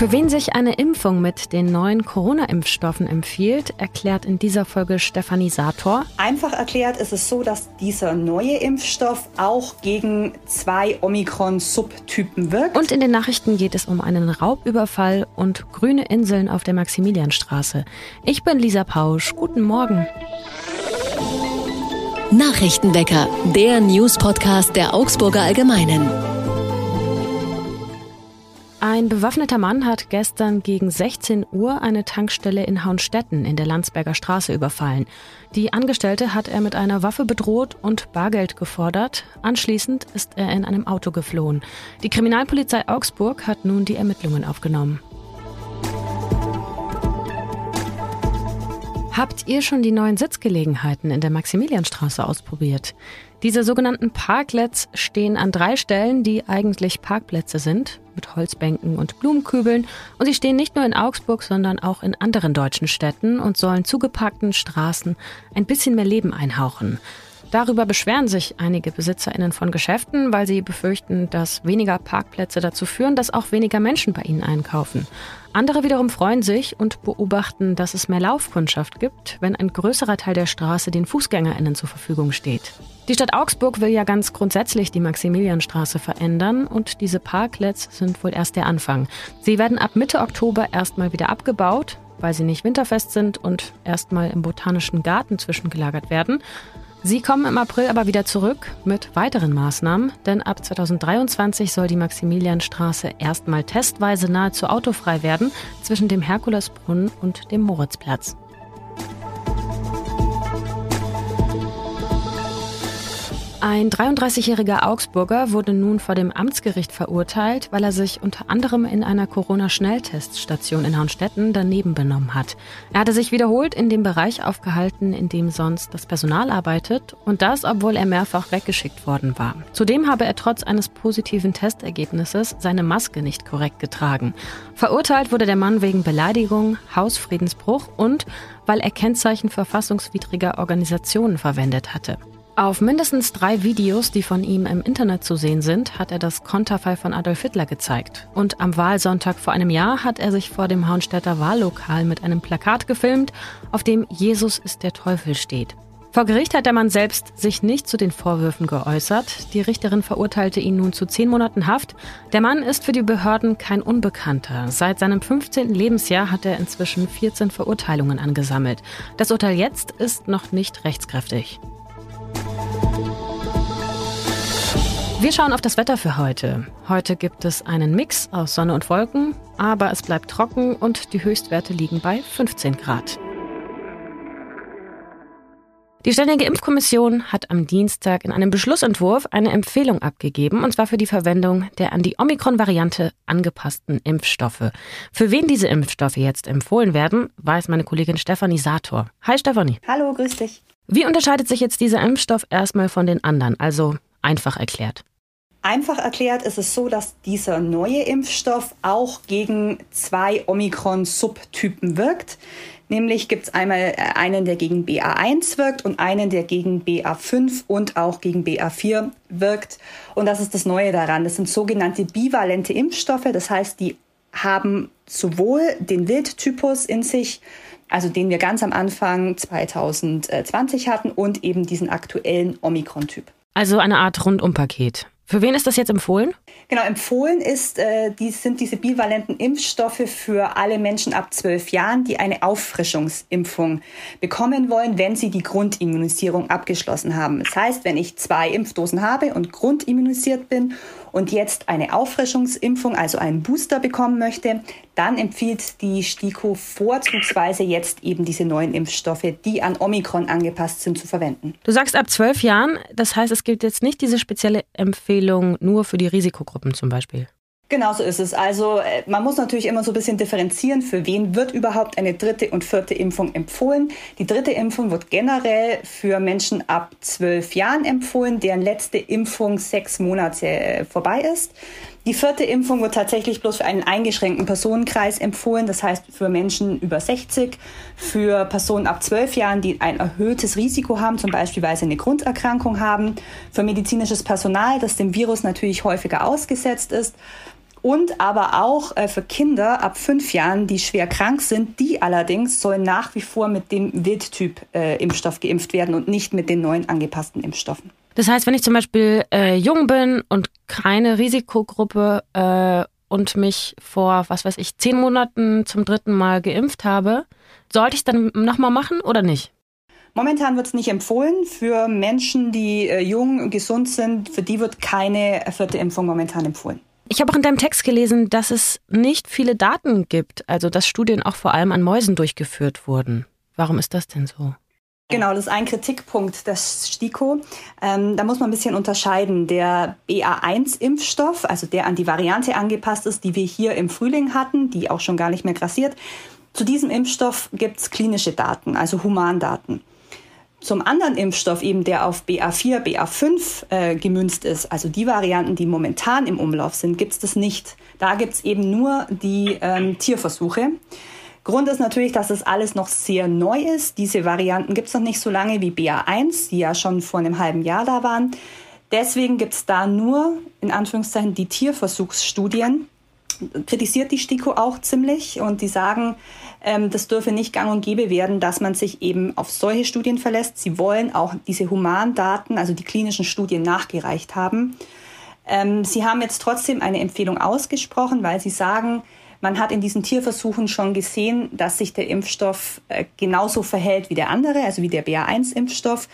Für wen sich eine Impfung mit den neuen Corona-Impfstoffen empfiehlt, erklärt in dieser Folge Stefanie Sator. Einfach erklärt ist es so, dass dieser neue Impfstoff auch gegen zwei Omikron-Subtypen wirkt. Und in den Nachrichten geht es um einen Raubüberfall und grüne Inseln auf der Maximilianstraße. Ich bin Lisa Pausch. Guten Morgen. Nachrichtenwecker, der News-Podcast der Augsburger Allgemeinen. Ein bewaffneter Mann hat gestern gegen 16 Uhr eine Tankstelle in Haunstetten in der Landsberger Straße überfallen. Die Angestellte hat er mit einer Waffe bedroht und Bargeld gefordert. Anschließend ist er in einem Auto geflohen. Die Kriminalpolizei Augsburg hat nun die Ermittlungen aufgenommen. Habt ihr schon die neuen Sitzgelegenheiten in der Maximilianstraße ausprobiert? Diese sogenannten Parklets stehen an drei Stellen, die eigentlich Parkplätze sind, mit Holzbänken und Blumenkübeln. Und sie stehen nicht nur in Augsburg, sondern auch in anderen deutschen Städten und sollen zugepackten Straßen ein bisschen mehr Leben einhauchen. Darüber beschweren sich einige BesitzerInnen von Geschäften, weil sie befürchten, dass weniger Parkplätze dazu führen, dass auch weniger Menschen bei ihnen einkaufen. Andere wiederum freuen sich und beobachten, dass es mehr Laufkundschaft gibt, wenn ein größerer Teil der Straße den FußgängerInnen zur Verfügung steht. Die Stadt Augsburg will ja ganz grundsätzlich die Maximilianstraße verändern und diese Parklets sind wohl erst der Anfang. Sie werden ab Mitte Oktober erstmal wieder abgebaut, weil sie nicht winterfest sind und erstmal im Botanischen Garten zwischengelagert werden. Sie kommen im April aber wieder zurück mit weiteren Maßnahmen, denn ab 2023 soll die Maximilianstraße erstmal testweise nahezu autofrei werden zwischen dem Herkulesbrunnen und dem Moritzplatz. Ein 33-jähriger Augsburger wurde nun vor dem Amtsgericht verurteilt, weil er sich unter anderem in einer Corona-Schnellteststation in Hornstetten daneben benommen hat. Er hatte sich wiederholt in dem Bereich aufgehalten, in dem sonst das Personal arbeitet, und das, obwohl er mehrfach weggeschickt worden war. Zudem habe er trotz eines positiven Testergebnisses seine Maske nicht korrekt getragen. Verurteilt wurde der Mann wegen Beleidigung, Hausfriedensbruch und weil er Kennzeichen verfassungswidriger Organisationen verwendet hatte. Auf mindestens drei Videos, die von ihm im Internet zu sehen sind, hat er das Konterfei von Adolf Hitler gezeigt. Und am Wahlsonntag vor einem Jahr hat er sich vor dem Haunstädter Wahllokal mit einem Plakat gefilmt, auf dem Jesus ist der Teufel steht. Vor Gericht hat der Mann selbst sich nicht zu den Vorwürfen geäußert. Die Richterin verurteilte ihn nun zu zehn Monaten Haft. Der Mann ist für die Behörden kein Unbekannter. Seit seinem 15. Lebensjahr hat er inzwischen 14 Verurteilungen angesammelt. Das Urteil jetzt ist noch nicht rechtskräftig. Wir schauen auf das Wetter für heute. Heute gibt es einen Mix aus Sonne und Wolken, aber es bleibt trocken und die Höchstwerte liegen bei 15 Grad. Die Ständige Impfkommission hat am Dienstag in einem Beschlussentwurf eine Empfehlung abgegeben, und zwar für die Verwendung der an die Omikron-Variante angepassten Impfstoffe. Für wen diese Impfstoffe jetzt empfohlen werden, weiß meine Kollegin Stefanie Sator. Hi Stefanie. Hallo, grüß dich. Wie unterscheidet sich jetzt dieser Impfstoff erstmal von den anderen? Also einfach erklärt. Einfach erklärt ist es so, dass dieser neue Impfstoff auch gegen zwei Omikron-Subtypen wirkt. Nämlich gibt es einmal äh, einen, der gegen BA1 wirkt und einen, der gegen BA5 und auch gegen BA4 wirkt. Und das ist das Neue daran. Das sind sogenannte bivalente Impfstoffe. Das heißt, die haben sowohl den Wildtypus in sich, also den wir ganz am Anfang 2020 hatten, und eben diesen aktuellen Omikron-Typ. Also eine Art Rundumpaket. Für wen ist das jetzt empfohlen? Genau, empfohlen ist, äh, die sind diese bivalenten Impfstoffe für alle Menschen ab zwölf Jahren, die eine Auffrischungsimpfung bekommen wollen, wenn sie die Grundimmunisierung abgeschlossen haben. Das heißt, wenn ich zwei Impfdosen habe und grundimmunisiert bin und jetzt eine Auffrischungsimpfung, also einen Booster bekommen möchte, dann empfiehlt die STIKO vorzugsweise jetzt eben diese neuen Impfstoffe, die an Omikron angepasst sind, zu verwenden. Du sagst ab zwölf Jahren, das heißt, es gilt jetzt nicht diese spezielle Empfehlung nur für die Risikogruppen zum Beispiel. Genau so ist es. Also äh, man muss natürlich immer so ein bisschen differenzieren, für wen wird überhaupt eine dritte und vierte Impfung empfohlen. Die dritte Impfung wird generell für Menschen ab zwölf Jahren empfohlen, deren letzte Impfung sechs Monate äh, vorbei ist. Die vierte Impfung wird tatsächlich bloß für einen eingeschränkten Personenkreis empfohlen, das heißt für Menschen über 60, für Personen ab 12 Jahren, die ein erhöhtes Risiko haben, zum Beispiel weil sie eine Grunderkrankung haben, für medizinisches Personal, das dem Virus natürlich häufiger ausgesetzt ist und aber auch äh, für Kinder ab fünf Jahren, die schwer krank sind. Die allerdings sollen nach wie vor mit dem Wildtyp-Impfstoff äh, geimpft werden und nicht mit den neuen angepassten Impfstoffen. Das heißt, wenn ich zum Beispiel äh, jung bin und keine Risikogruppe äh, und mich vor, was weiß ich, zehn Monaten zum dritten Mal geimpft habe, sollte ich es dann nochmal machen oder nicht? Momentan wird es nicht empfohlen. Für Menschen, die äh, jung, gesund sind, für die wird keine vierte Impfung momentan empfohlen. Ich habe auch in deinem Text gelesen, dass es nicht viele Daten gibt, also dass Studien auch vor allem an Mäusen durchgeführt wurden. Warum ist das denn so? Genau, das ist ein Kritikpunkt des STIKO. Ähm, da muss man ein bisschen unterscheiden. Der BA1-Impfstoff, also der an die Variante angepasst ist, die wir hier im Frühling hatten, die auch schon gar nicht mehr grassiert. Zu diesem Impfstoff gibt es klinische Daten, also Humandaten. Zum anderen Impfstoff, eben der auf BA4, BA5 äh, gemünzt ist, also die Varianten, die momentan im Umlauf sind, gibt es das nicht. Da gibt es eben nur die ähm, Tierversuche. Grund ist natürlich, dass es alles noch sehr neu ist. Diese Varianten gibt es noch nicht so lange wie BA1, die ja schon vor einem halben Jahr da waren. Deswegen gibt es da nur, in Anführungszeichen, die Tierversuchsstudien. Kritisiert die STIKO auch ziemlich und die sagen, ähm, das dürfe nicht gang und gäbe werden, dass man sich eben auf solche Studien verlässt. Sie wollen auch diese Humandaten, also die klinischen Studien, nachgereicht haben. Ähm, sie haben jetzt trotzdem eine Empfehlung ausgesprochen, weil sie sagen, man hat in diesen Tierversuchen schon gesehen, dass sich der Impfstoff äh, genauso verhält wie der andere, also wie der BA1-Impfstoff.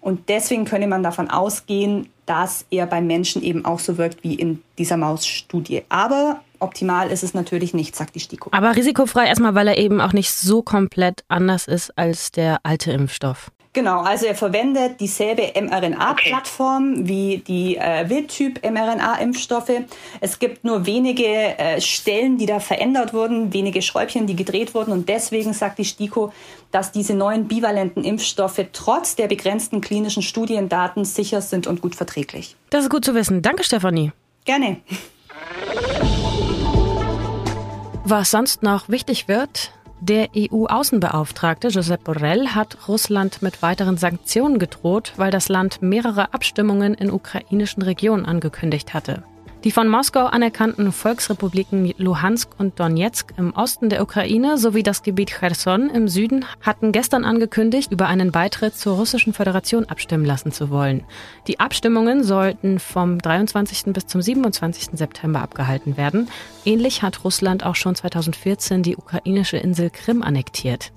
Und deswegen könne man davon ausgehen, dass er beim Menschen eben auch so wirkt wie in dieser Mausstudie. Aber optimal ist es natürlich nicht, sagt die STIKO. Aber risikofrei erstmal, weil er eben auch nicht so komplett anders ist als der alte Impfstoff. Genau, also er verwendet dieselbe mRNA-Plattform wie die äh, Wildtyp-mRNA-Impfstoffe. Es gibt nur wenige äh, Stellen, die da verändert wurden, wenige Schräubchen, die gedreht wurden. Und deswegen sagt die STIKO, dass diese neuen bivalenten Impfstoffe trotz der begrenzten klinischen Studiendaten sicher sind und gut verträglich. Das ist gut zu wissen. Danke, Stefanie. Gerne. Was sonst noch wichtig wird, der EU-Außenbeauftragte Josep Borrell hat Russland mit weiteren Sanktionen gedroht, weil das Land mehrere Abstimmungen in ukrainischen Regionen angekündigt hatte. Die von Moskau anerkannten Volksrepubliken Luhansk und Donetsk im Osten der Ukraine sowie das Gebiet Cherson im Süden hatten gestern angekündigt, über einen Beitritt zur Russischen Föderation abstimmen lassen zu wollen. Die Abstimmungen sollten vom 23. bis zum 27. September abgehalten werden. Ähnlich hat Russland auch schon 2014 die ukrainische Insel Krim annektiert.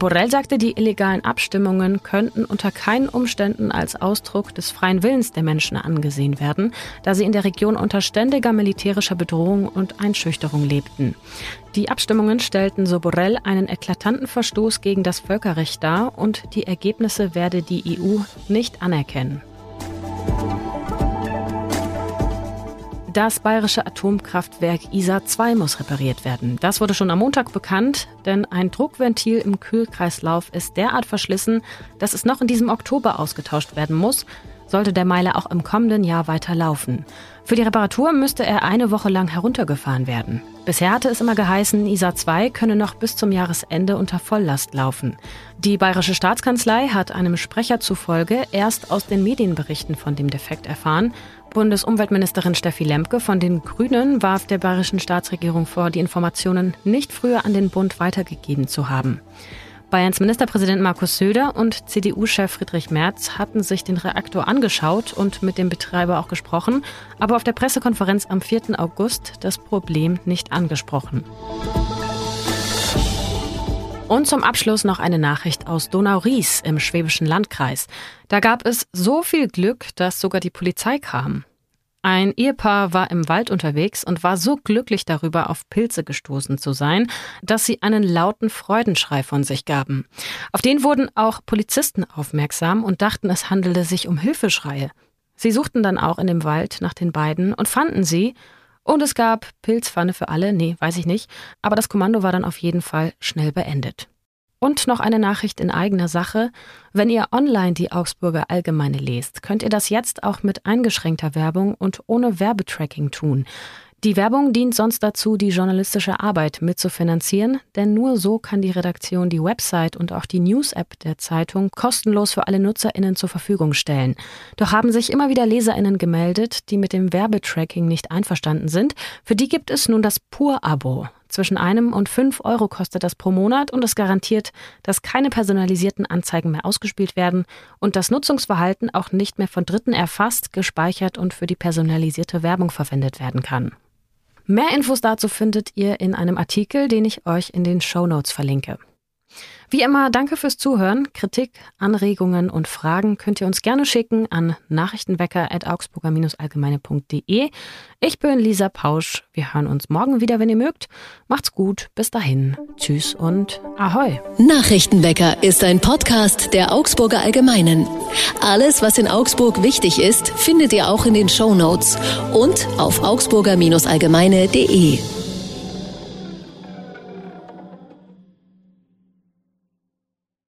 Borrell sagte, die illegalen Abstimmungen könnten unter keinen Umständen als Ausdruck des freien Willens der Menschen angesehen werden, da sie in der Region unter ständiger militärischer Bedrohung und Einschüchterung lebten. Die Abstimmungen stellten, so Borrell, einen eklatanten Verstoß gegen das Völkerrecht dar und die Ergebnisse werde die EU nicht anerkennen. Das bayerische Atomkraftwerk ISA 2 muss repariert werden. Das wurde schon am Montag bekannt, denn ein Druckventil im Kühlkreislauf ist derart verschlissen, dass es noch in diesem Oktober ausgetauscht werden muss, sollte der Meiler auch im kommenden Jahr weiter laufen. Für die Reparatur müsste er eine Woche lang heruntergefahren werden. Bisher hatte es immer geheißen, ISA 2 könne noch bis zum Jahresende unter Volllast laufen. Die Bayerische Staatskanzlei hat einem Sprecher zufolge erst aus den Medienberichten von dem Defekt erfahren Bundesumweltministerin Steffi Lemke von den Grünen warf der bayerischen Staatsregierung vor, die Informationen nicht früher an den Bund weitergegeben zu haben. Bayerns Ministerpräsident Markus Söder und CDU-Chef Friedrich Merz hatten sich den Reaktor angeschaut und mit dem Betreiber auch gesprochen, aber auf der Pressekonferenz am 4. August das Problem nicht angesprochen. Und zum Abschluss noch eine Nachricht aus Donau-Ries im schwäbischen Landkreis. Da gab es so viel Glück, dass sogar die Polizei kam. Ein Ehepaar war im Wald unterwegs und war so glücklich darüber, auf Pilze gestoßen zu sein, dass sie einen lauten Freudenschrei von sich gaben. Auf den wurden auch Polizisten aufmerksam und dachten, es handele sich um Hilfeschreie. Sie suchten dann auch in dem Wald nach den beiden und fanden sie und es gab Pilzpfanne für alle, nee, weiß ich nicht, aber das Kommando war dann auf jeden Fall schnell beendet. Und noch eine Nachricht in eigener Sache. Wenn ihr online die Augsburger Allgemeine lest, könnt ihr das jetzt auch mit eingeschränkter Werbung und ohne Werbetracking tun. Die Werbung dient sonst dazu, die journalistische Arbeit mitzufinanzieren, denn nur so kann die Redaktion die Website und auch die News-App der Zeitung kostenlos für alle NutzerInnen zur Verfügung stellen. Doch haben sich immer wieder LeserInnen gemeldet, die mit dem Werbetracking nicht einverstanden sind. Für die gibt es nun das Pur-Abo. Zwischen einem und fünf Euro kostet das pro Monat und es garantiert, dass keine personalisierten Anzeigen mehr ausgespielt werden und das Nutzungsverhalten auch nicht mehr von Dritten erfasst, gespeichert und für die personalisierte Werbung verwendet werden kann. Mehr Infos dazu findet ihr in einem Artikel, den ich euch in den Show Notes verlinke. Wie immer, danke fürs Zuhören. Kritik, Anregungen und Fragen könnt ihr uns gerne schicken an nachrichtenwecker.augsburger-allgemeine.de. Ich bin Lisa Pausch. Wir hören uns morgen wieder, wenn ihr mögt. Macht's gut. Bis dahin. Tschüss und Ahoi. Nachrichtenwecker ist ein Podcast der Augsburger Allgemeinen. Alles, was in Augsburg wichtig ist, findet ihr auch in den Show Notes und auf augsburger-allgemeine.de.